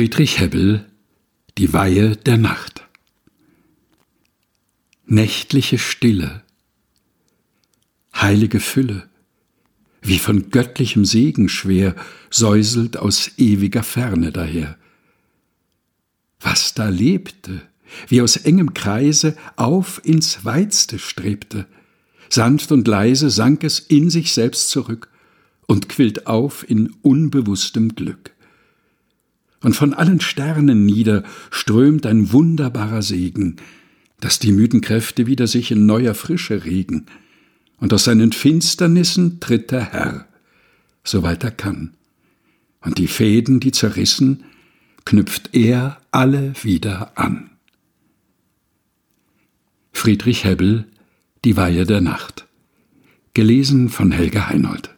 Friedrich Hebbel Die Weihe der Nacht. Nächtliche Stille, heilige Fülle, wie von göttlichem Segen schwer, säuselt aus ewiger Ferne daher. Was da lebte, wie aus engem Kreise auf ins Weitste strebte, sanft und leise sank es in sich selbst zurück und quillt auf in unbewusstem Glück und von allen Sternen nieder strömt ein wunderbarer Segen, dass die müden Kräfte wieder sich in neuer Frische regen, und aus seinen Finsternissen tritt der Herr, soweit er kann, und die Fäden, die zerrissen, knüpft er alle wieder an. Friedrich Hebbel Die Weihe der Nacht. Gelesen von Helga Heinold